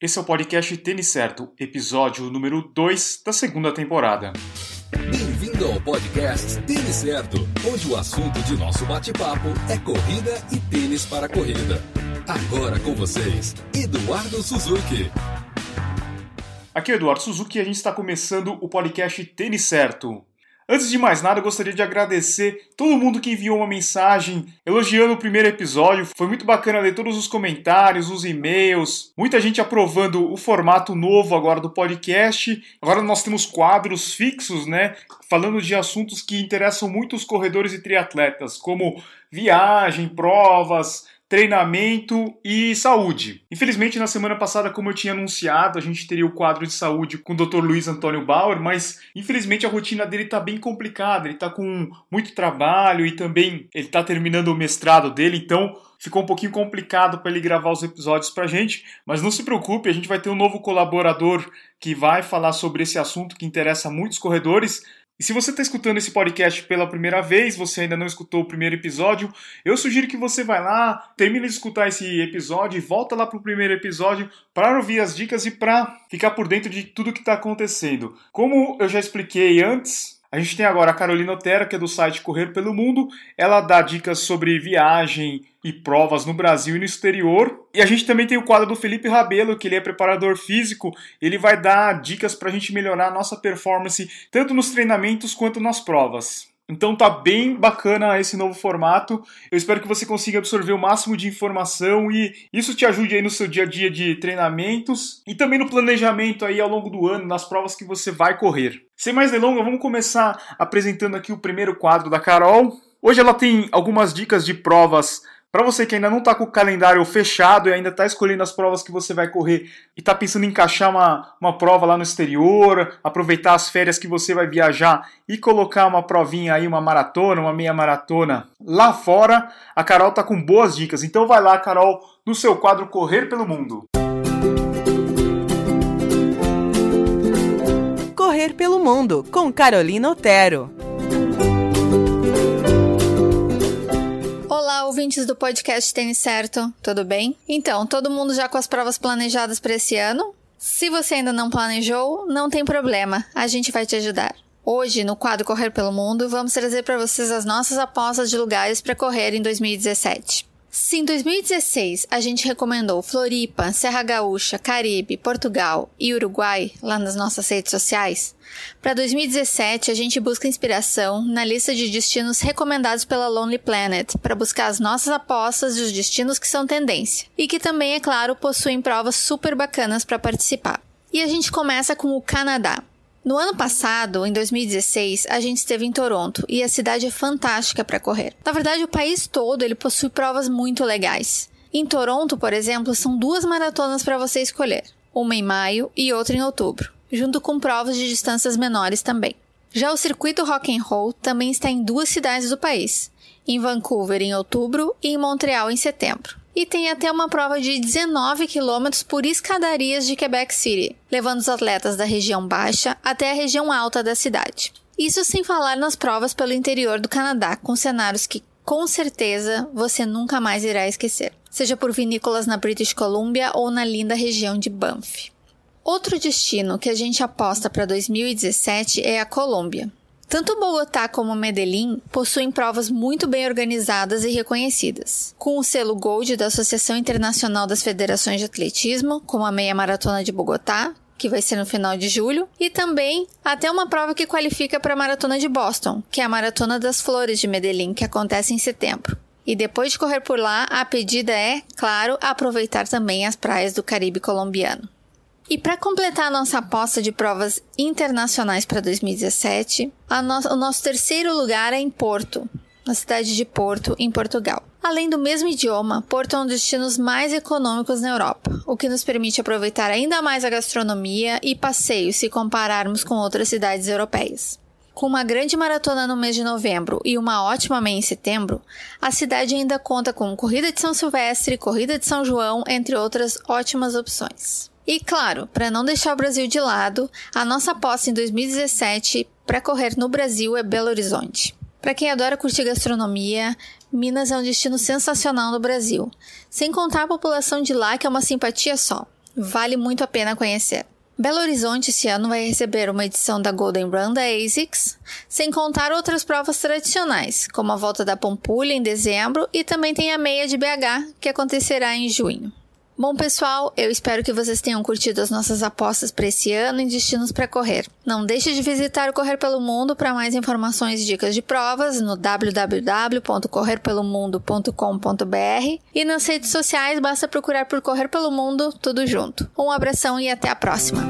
Esse é o podcast Tênis Certo, episódio número 2 da segunda temporada. Bem-vindo ao podcast Tênis Certo, onde o assunto de nosso bate-papo é corrida e tênis para corrida. Agora com vocês, Eduardo Suzuki. Aqui é o Eduardo Suzuki e a gente está começando o podcast Tênis Certo. Antes de mais nada, eu gostaria de agradecer todo mundo que enviou uma mensagem elogiando o primeiro episódio. Foi muito bacana ler todos os comentários, os e-mails, muita gente aprovando o formato novo agora do podcast. Agora nós temos quadros fixos, né? Falando de assuntos que interessam muito os corredores e triatletas, como viagem, provas, treinamento e saúde. Infelizmente, na semana passada, como eu tinha anunciado, a gente teria o quadro de saúde com o Dr. Luiz Antônio Bauer, mas infelizmente a rotina dele está bem complicada, ele está com muito trabalho e também ele está terminando o mestrado dele, então ficou um pouquinho complicado para ele gravar os episódios para a gente, mas não se preocupe, a gente vai ter um novo colaborador que vai falar sobre esse assunto que interessa muitos corredores. E se você está escutando esse podcast pela primeira vez, você ainda não escutou o primeiro episódio, eu sugiro que você vá lá, termine de escutar esse episódio e volta lá para o primeiro episódio para ouvir as dicas e para ficar por dentro de tudo que está acontecendo. Como eu já expliquei antes, a gente tem agora a Carolina Otero, que é do site Correr pelo Mundo. Ela dá dicas sobre viagem e provas no Brasil e no exterior. E a gente também tem o quadro do Felipe Rabelo, que ele é preparador físico. Ele vai dar dicas para a gente melhorar a nossa performance, tanto nos treinamentos quanto nas provas. Então tá bem bacana esse novo formato. Eu espero que você consiga absorver o máximo de informação e isso te ajude aí no seu dia a dia de treinamentos e também no planejamento aí ao longo do ano, nas provas que você vai correr. Sem mais delongas, vamos começar apresentando aqui o primeiro quadro da Carol. Hoje ela tem algumas dicas de provas para você que ainda não está com o calendário fechado e ainda está escolhendo as provas que você vai correr e está pensando em encaixar uma, uma prova lá no exterior, aproveitar as férias que você vai viajar e colocar uma provinha aí, uma maratona, uma meia maratona lá fora, a Carol tá com boas dicas. Então vai lá, Carol, no seu quadro Correr pelo Mundo. Correr pelo Mundo, com Carolina Otero. Olá, ouvintes do podcast Tênis Certo, tudo bem? Então, todo mundo já com as provas planejadas para esse ano? Se você ainda não planejou, não tem problema, a gente vai te ajudar. Hoje, no quadro Correr pelo Mundo, vamos trazer para vocês as nossas apostas de lugares para correr em 2017. Se em 2016 a gente recomendou Floripa, Serra Gaúcha, Caribe, Portugal e Uruguai lá nas nossas redes sociais, para 2017 a gente busca inspiração na lista de destinos recomendados pela Lonely Planet para buscar as nossas apostas e os destinos que são tendência e que também, é claro, possuem provas super bacanas para participar. E a gente começa com o Canadá. No ano passado, em 2016, a gente esteve em Toronto e a cidade é fantástica para correr. Na verdade, o país todo ele possui provas muito legais. Em Toronto, por exemplo, são duas maratonas para você escolher, uma em maio e outra em outubro, junto com provas de distâncias menores também. Já o circuito Rock and Roll também está em duas cidades do país, em Vancouver em outubro e em Montreal em setembro e tem até uma prova de 19 km por escadarias de Quebec City, levando os atletas da região baixa até a região alta da cidade. Isso sem falar nas provas pelo interior do Canadá, com cenários que com certeza você nunca mais irá esquecer, seja por vinícolas na British Columbia ou na linda região de Banff. Outro destino que a gente aposta para 2017 é a Colômbia. Tanto Bogotá como Medellín possuem provas muito bem organizadas e reconhecidas, com o selo Gold da Associação Internacional das Federações de Atletismo, como a Meia Maratona de Bogotá, que vai ser no final de julho, e também até uma prova que qualifica para a Maratona de Boston, que é a Maratona das Flores de Medellín, que acontece em setembro. E depois de correr por lá, a pedida é, claro, aproveitar também as praias do Caribe colombiano. E para completar a nossa aposta de provas internacionais para 2017, no o nosso terceiro lugar é em Porto, na cidade de Porto, em Portugal. Além do mesmo idioma, Porto é um dos destinos mais econômicos na Europa, o que nos permite aproveitar ainda mais a gastronomia e passeios se compararmos com outras cidades europeias. Com uma grande maratona no mês de novembro e uma ótima meia em setembro, a cidade ainda conta com corrida de São Silvestre, corrida de São João, entre outras ótimas opções. E claro, para não deixar o Brasil de lado, a nossa aposta em 2017 para correr no Brasil é Belo Horizonte. Para quem adora curtir gastronomia, Minas é um destino sensacional no Brasil, sem contar a população de lá que é uma simpatia só. Vale muito a pena conhecer. Belo Horizonte esse ano vai receber uma edição da Golden Run da ASICS, sem contar outras provas tradicionais, como a volta da Pampulha em dezembro e também tem a meia de BH, que acontecerá em junho. Bom, pessoal, eu espero que vocês tenham curtido as nossas apostas para esse ano em destinos para correr. Não deixe de visitar o Correr pelo Mundo para mais informações e dicas de provas no www.correrpelomundo.com.br e nas redes sociais basta procurar por Correr pelo Mundo tudo junto. Um abração e até a próxima.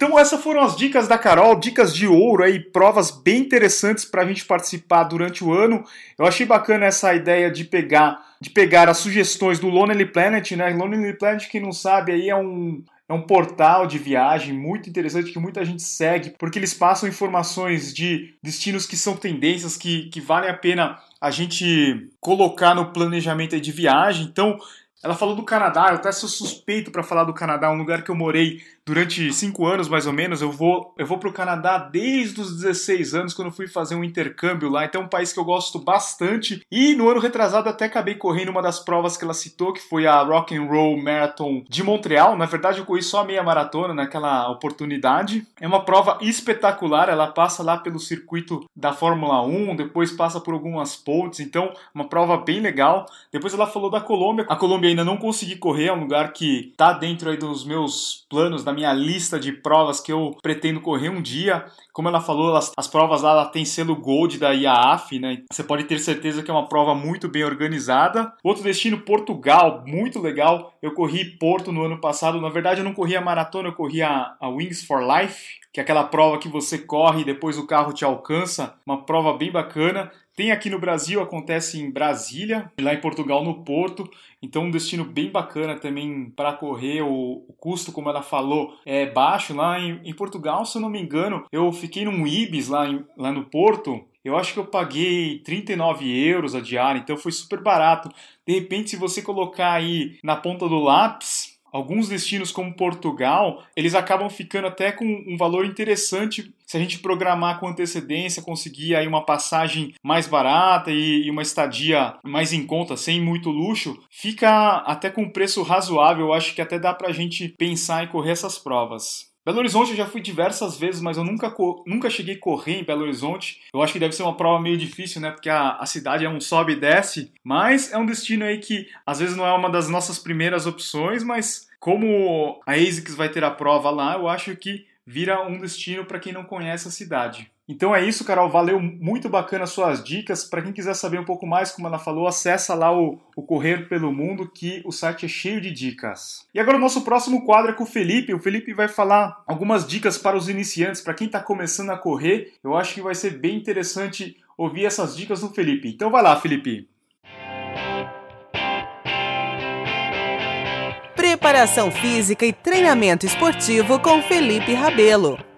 Então essas foram as dicas da Carol, dicas de ouro aí, provas bem interessantes para a gente participar durante o ano. Eu achei bacana essa ideia de pegar, de pegar as sugestões do Lonely Planet, né? Lonely Planet, quem não sabe, aí é um é um portal de viagem muito interessante que muita gente segue, porque eles passam informações de destinos que são tendências que, que valem a pena a gente colocar no planejamento de viagem. Então, ela falou do Canadá, eu até sou suspeito para falar do Canadá, um lugar que eu morei durante cinco anos mais ou menos. Eu vou, eu vou para o Canadá desde os 16 anos, quando fui fazer um intercâmbio lá. Então é um país que eu gosto bastante. E no ano retrasado até acabei correndo uma das provas que ela citou, que foi a Rock and Roll Marathon de Montreal. Na verdade, eu corri só a meia maratona naquela oportunidade. É uma prova espetacular, ela passa lá pelo circuito da Fórmula 1, depois passa por algumas pontes, então uma prova bem legal. Depois ela falou da Colômbia. A Colômbia ainda não consegui correr, é um lugar que tá dentro aí dos meus planos, da minha lista de provas que eu pretendo correr um dia. Como ela falou, as, as provas lá ela tem selo Gold da IAAF, né? Você pode ter certeza que é uma prova muito bem organizada. Outro destino, Portugal, muito legal. Eu corri Porto no ano passado. Na verdade, eu não corri a maratona, eu corri a, a Wings for Life, que é aquela prova que você corre e depois o carro te alcança. Uma prova bem bacana. Tem aqui no Brasil, acontece em Brasília, lá em Portugal no Porto. Então um destino bem bacana também para correr. O, o, custo, como ela falou, é baixo. Lá em, em, Portugal, se eu não me engano, eu fiquei num Ibis lá, em, lá no Porto. Eu acho que eu paguei 39 euros a diária, então foi super barato. De repente, se você colocar aí na ponta do lápis, alguns destinos como Portugal, eles acabam ficando até com um valor interessante se a gente programar com antecedência, conseguir aí uma passagem mais barata e, uma estadia mais em conta, sem muito luxo, fica até com um preço razoável. Eu acho que até dá pra gente pensar em correr essas provas. Belo Horizonte eu já fui diversas vezes, mas eu nunca, nunca cheguei a correr em Belo Horizonte. Eu acho que deve ser uma prova meio difícil, né? Porque a, a cidade é um sobe e desce. Mas é um destino aí que às vezes não é uma das nossas primeiras opções, mas como a ASICS vai ter a prova lá, eu acho que vira um destino para quem não conhece a cidade. Então é isso, Carol. Valeu muito bacana as suas dicas. Para quem quiser saber um pouco mais, como ela falou, acessa lá o, o Correr pelo Mundo, que o site é cheio de dicas. E agora o nosso próximo quadro é com o Felipe. O Felipe vai falar algumas dicas para os iniciantes, para quem está começando a correr. Eu acho que vai ser bem interessante ouvir essas dicas do Felipe. Então vai lá, Felipe. Preparação física e treinamento esportivo com Felipe Rabelo.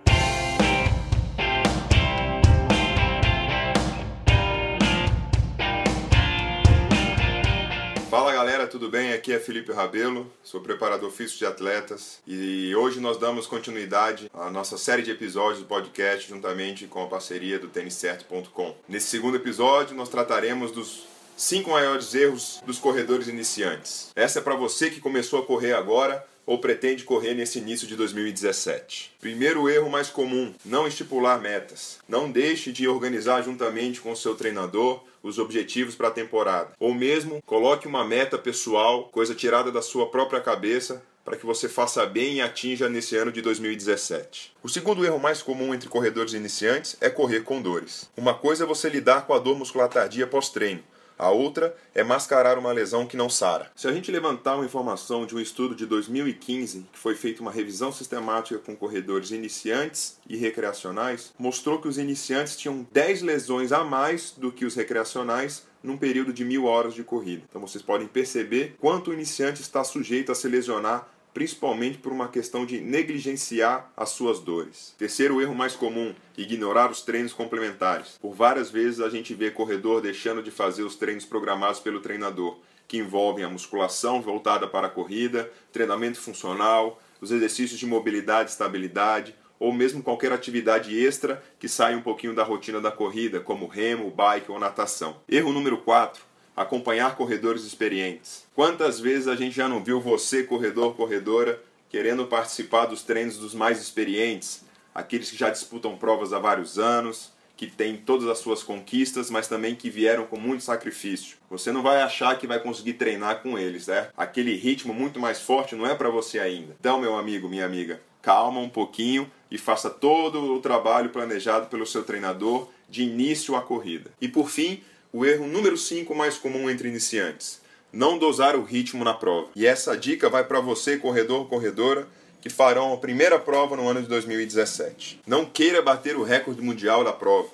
Tudo bem? Aqui é Felipe Rabelo, sou preparador físico de atletas e hoje nós damos continuidade à nossa série de episódios do podcast juntamente com a parceria do têniscerto.com. Nesse segundo episódio nós trataremos dos cinco maiores erros dos corredores iniciantes. Essa é para você que começou a correr agora ou pretende correr nesse início de 2017. Primeiro erro mais comum: não estipular metas. Não deixe de organizar juntamente com o seu treinador os objetivos para a temporada. Ou mesmo coloque uma meta pessoal, coisa tirada da sua própria cabeça, para que você faça bem e atinja nesse ano de 2017. O segundo erro mais comum entre corredores iniciantes é correr com dores. Uma coisa é você lidar com a dor muscular tardia pós-treino. A outra é mascarar uma lesão que não sara. Se a gente levantar uma informação de um estudo de 2015, que foi feita uma revisão sistemática com corredores iniciantes e recreacionais, mostrou que os iniciantes tinham 10 lesões a mais do que os recreacionais num período de mil horas de corrida. Então vocês podem perceber quanto o iniciante está sujeito a se lesionar principalmente por uma questão de negligenciar as suas dores. Terceiro erro mais comum, ignorar os treinos complementares. Por várias vezes a gente vê corredor deixando de fazer os treinos programados pelo treinador, que envolvem a musculação voltada para a corrida, treinamento funcional, os exercícios de mobilidade e estabilidade, ou mesmo qualquer atividade extra que saia um pouquinho da rotina da corrida, como remo, bike ou natação. Erro número 4 acompanhar corredores experientes. Quantas vezes a gente já não viu você, corredor, corredora, querendo participar dos treinos dos mais experientes, aqueles que já disputam provas há vários anos, que têm todas as suas conquistas, mas também que vieram com muito sacrifício. Você não vai achar que vai conseguir treinar com eles, né? Aquele ritmo muito mais forte não é para você ainda. Então, meu amigo, minha amiga, calma um pouquinho e faça todo o trabalho planejado pelo seu treinador de início à corrida. E por fim, o erro número 5 mais comum entre iniciantes: não dosar o ritmo na prova. E essa dica vai para você, corredor, corredora, que farão a primeira prova no ano de 2017. Não queira bater o recorde mundial da prova.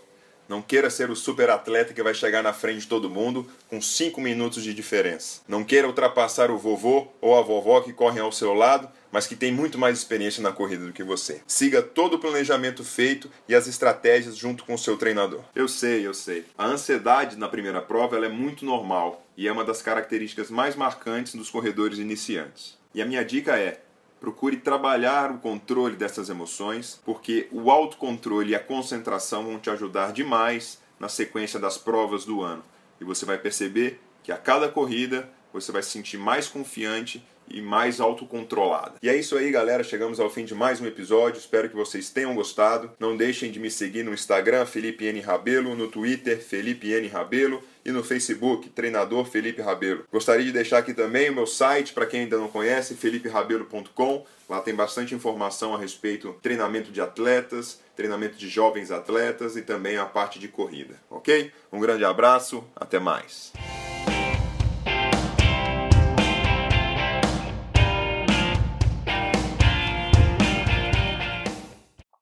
Não queira ser o super atleta que vai chegar na frente de todo mundo com 5 minutos de diferença. Não queira ultrapassar o vovô ou a vovó que correm ao seu lado, mas que tem muito mais experiência na corrida do que você. Siga todo o planejamento feito e as estratégias junto com o seu treinador. Eu sei, eu sei. A ansiedade na primeira prova é muito normal e é uma das características mais marcantes dos corredores iniciantes. E a minha dica é: Procure trabalhar o controle dessas emoções, porque o autocontrole e a concentração vão te ajudar demais na sequência das provas do ano. E você vai perceber que a cada corrida você vai se sentir mais confiante e mais autocontrolada. E é isso aí, galera. Chegamos ao fim de mais um episódio. Espero que vocês tenham gostado. Não deixem de me seguir no Instagram, Felipe N. Rabelo, no Twitter, Felipe N. Rabelo e no Facebook, Treinador Felipe Rabelo. Gostaria de deixar aqui também o meu site, para quem ainda não conhece, feliperabelo.com. Lá tem bastante informação a respeito do treinamento de atletas, treinamento de jovens atletas e também a parte de corrida, ok? Um grande abraço, até mais.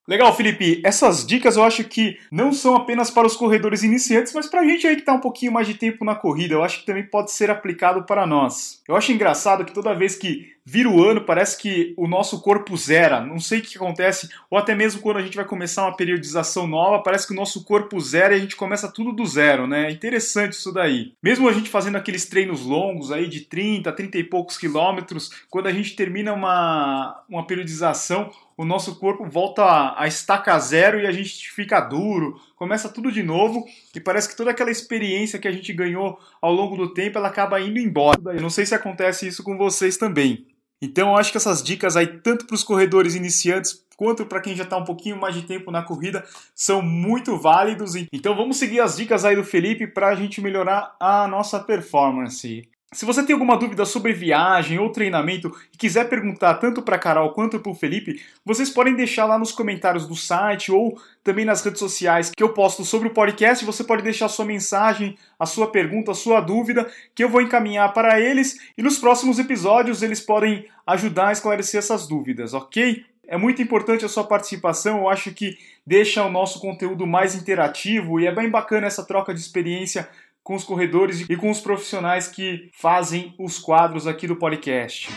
Legal, Felipe. Essas dicas eu acho que não são apenas para os corredores iniciantes, mas para a gente aí que está um pouquinho mais de tempo na corrida. Eu acho que também pode ser aplicado para nós. Eu acho engraçado que toda vez que vira o ano, parece que o nosso corpo zera. Não sei o que acontece, ou até mesmo quando a gente vai começar uma periodização nova, parece que o nosso corpo zera e a gente começa tudo do zero, né? É interessante isso daí. Mesmo a gente fazendo aqueles treinos longos aí de 30, 30 e poucos quilômetros, quando a gente termina uma, uma periodização, o nosso corpo volta a estaca zero e a gente fica duro, começa tudo de novo e parece que toda aquela experiência que a gente ganhou ao longo do tempo ela acaba indo embora. Eu não sei se acontece isso com vocês também. Então eu acho que essas dicas aí, tanto para os corredores iniciantes quanto para quem já está um pouquinho mais de tempo na corrida, são muito válidos. Então vamos seguir as dicas aí do Felipe para a gente melhorar a nossa performance. Se você tem alguma dúvida sobre viagem ou treinamento e quiser perguntar tanto para Carol quanto para o Felipe, vocês podem deixar lá nos comentários do site ou também nas redes sociais que eu posto sobre o podcast. Você pode deixar sua mensagem, a sua pergunta, a sua dúvida, que eu vou encaminhar para eles e nos próximos episódios eles podem ajudar a esclarecer essas dúvidas, ok? É muito importante a sua participação, eu acho que deixa o nosso conteúdo mais interativo e é bem bacana essa troca de experiência com os corredores e com os profissionais que fazem os quadros aqui do podcast.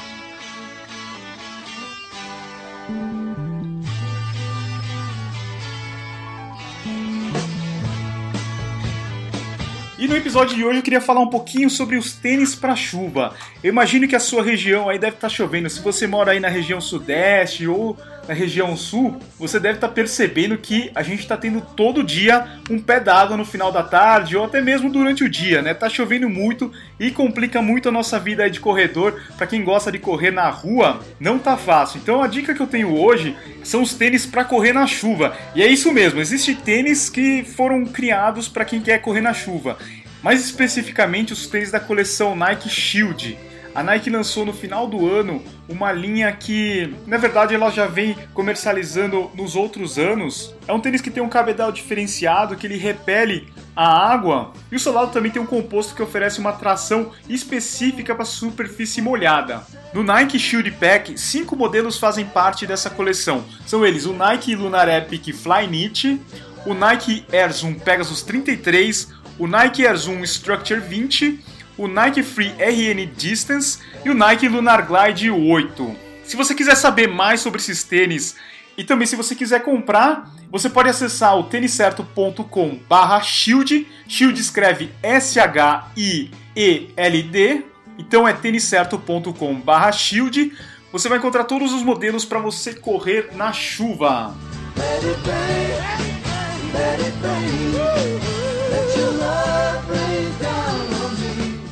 E no episódio de hoje eu queria falar um pouquinho sobre os tênis para chuva. Eu imagino que a sua região aí deve estar tá chovendo. Se você mora aí na região sudeste ou na região sul, você deve estar tá percebendo que a gente está tendo todo dia um pé d'água no final da tarde ou até mesmo durante o dia, né? Tá chovendo muito e complica muito a nossa vida de corredor. Para quem gosta de correr na rua, não tá fácil. Então a dica que eu tenho hoje são os tênis para correr na chuva. E é isso mesmo, existem tênis que foram criados para quem quer correr na chuva. Mais especificamente os tênis da coleção Nike Shield. A Nike lançou no final do ano uma linha que, na verdade, ela já vem comercializando nos outros anos. É um tênis que tem um cabedal diferenciado, que ele repele a água, e o seu lado também tem um composto que oferece uma tração específica para superfície molhada. No Nike Shield Pack, cinco modelos fazem parte dessa coleção. São eles o Nike Lunar Epic Flyknit, o Nike Air Zoom Pegasus 33, o Nike Air Zoom Structure 20 o Nike Free RN Distance e o Nike Lunar Glide 8. Se você quiser saber mais sobre esses tênis e também se você quiser comprar, você pode acessar o têniscerto.com barra shield, shield escreve S-H-I-E-L-D, então é têniscerto.com barra shield, você vai encontrar todos os modelos para você correr na chuva. Let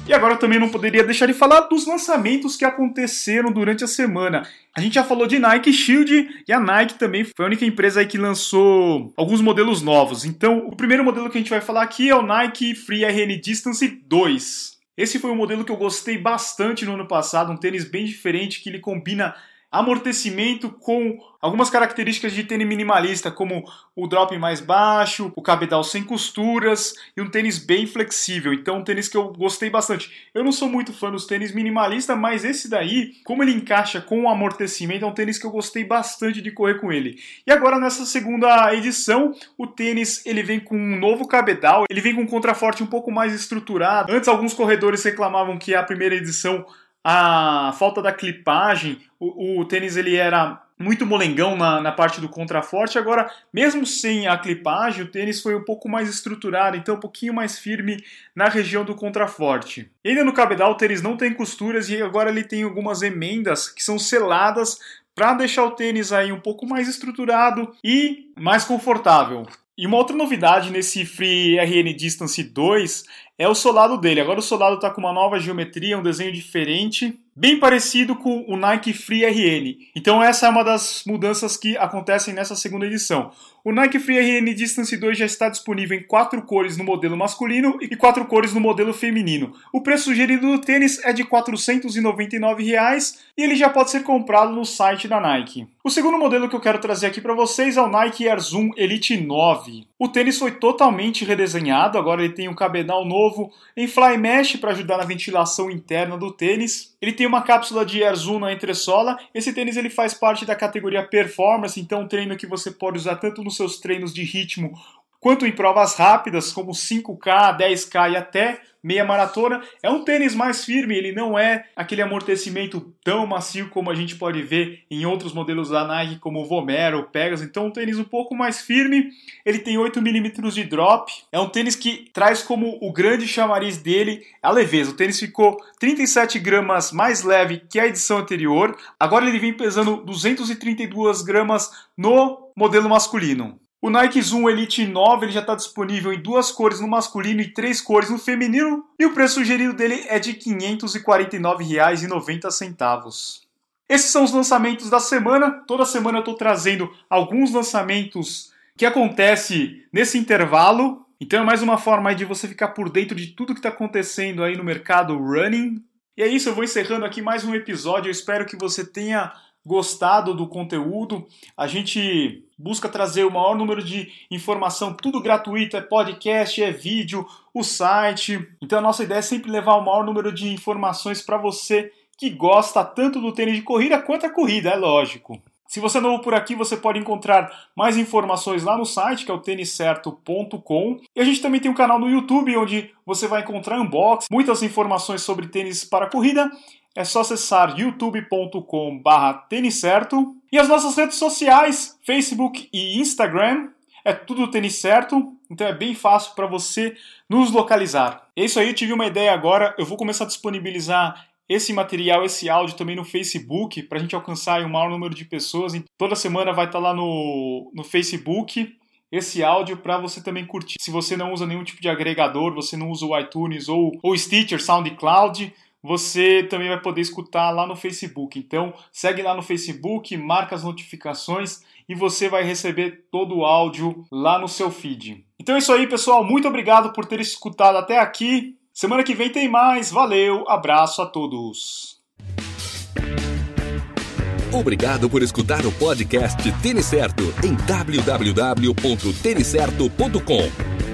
me. agora também não poderia deixar de falar dos lançamentos que aconteceram durante a semana. A gente já falou de Nike Shield e a Nike também foi a única empresa aí que lançou alguns modelos novos. Então, o primeiro modelo que a gente vai falar aqui é o Nike Free RN Distance 2. Esse foi um modelo que eu gostei bastante no ano passado, um tênis bem diferente que ele combina amortecimento com algumas características de tênis minimalista, como o drop mais baixo, o cabedal sem costuras e um tênis bem flexível. Então, um tênis que eu gostei bastante. Eu não sou muito fã dos tênis minimalistas, mas esse daí, como ele encaixa com o amortecimento, é um tênis que eu gostei bastante de correr com ele. E agora nessa segunda edição, o tênis ele vem com um novo cabedal, ele vem com um contraforte um pouco mais estruturado. Antes alguns corredores reclamavam que a primeira edição a falta da clipagem, o, o tênis ele era muito molengão na, na parte do contraforte, agora, mesmo sem a clipagem, o tênis foi um pouco mais estruturado, então um pouquinho mais firme na região do contraforte. Ainda no cabedal, o tênis não tem costuras e agora ele tem algumas emendas que são seladas para deixar o tênis aí um pouco mais estruturado e mais confortável. E uma outra novidade nesse Free RN Distance 2 é o solado dele. Agora o solado está com uma nova geometria, um desenho diferente, bem parecido com o Nike Free RN. Então essa é uma das mudanças que acontecem nessa segunda edição. O Nike Free RN Distance 2 já está disponível em quatro cores no modelo masculino e quatro cores no modelo feminino. O preço sugerido do tênis é de 499 reais, e ele já pode ser comprado no site da Nike. O segundo modelo que eu quero trazer aqui para vocês é o Nike Air Zoom Elite 9. O tênis foi totalmente redesenhado, agora ele tem um cabedal novo em fly mesh para ajudar na ventilação interna do tênis. Ele tem uma cápsula de Air Zoom na entressola. Esse tênis ele faz parte da categoria Performance, então um treino que você pode usar tanto no seus treinos de ritmo quanto em provas rápidas, como 5K, 10K e até meia maratona. É um tênis mais firme, ele não é aquele amortecimento tão macio como a gente pode ver em outros modelos da Nike, como o Vomero, o Pegasus. Então, um tênis um pouco mais firme. Ele tem 8 milímetros de drop. É um tênis que traz como o grande chamariz dele a leveza. O tênis ficou 37 gramas mais leve que a edição anterior. Agora ele vem pesando 232 gramas no modelo masculino. O Nike Zoom Elite 9 ele já está disponível em duas cores no masculino e três cores no feminino, e o preço sugerido dele é de R$ 549,90. Esses são os lançamentos da semana. Toda semana eu estou trazendo alguns lançamentos que acontecem nesse intervalo. Então é mais uma forma de você ficar por dentro de tudo que está acontecendo aí no mercado running. E é isso, eu vou encerrando aqui mais um episódio. Eu espero que você tenha gostado do conteúdo. A gente busca trazer o maior número de informação, tudo gratuito, é podcast, é vídeo, o site. Então a nossa ideia é sempre levar o maior número de informações para você que gosta tanto do tênis de corrida quanto a corrida, é lógico. Se você é novo por aqui, você pode encontrar mais informações lá no site, que é o têniscerto.com. E a gente também tem um canal no YouTube, onde você vai encontrar unboxing, muitas informações sobre tênis para corrida é só acessar youtube.com barra certo e as nossas redes sociais, Facebook e Instagram, é tudo tênis certo, então é bem fácil para você nos localizar. É isso aí, tive uma ideia agora, eu vou começar a disponibilizar esse material, esse áudio também no Facebook, para a gente alcançar o maior número de pessoas. Toda semana vai estar tá lá no, no Facebook esse áudio para você também curtir. Se você não usa nenhum tipo de agregador, você não usa o iTunes ou o Stitcher, SoundCloud, você também vai poder escutar lá no Facebook. Então, segue lá no Facebook, marca as notificações e você vai receber todo o áudio lá no seu feed. Então é isso aí, pessoal. Muito obrigado por ter escutado até aqui. Semana que vem tem mais. Valeu, abraço a todos. Obrigado por escutar o podcast Tênis Certo em www.tenicerto.com.